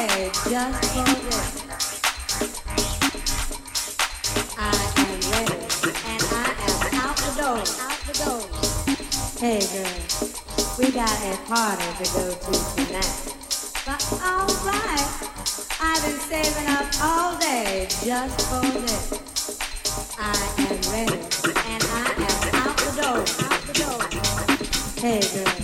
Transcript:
just for this. I am ready, and I am out the door. Hey girl, we got a party to go to tonight. But oh, alright, I've been saving up all day just for this. I am ready, and I am out the door. Out the door. Hey girl.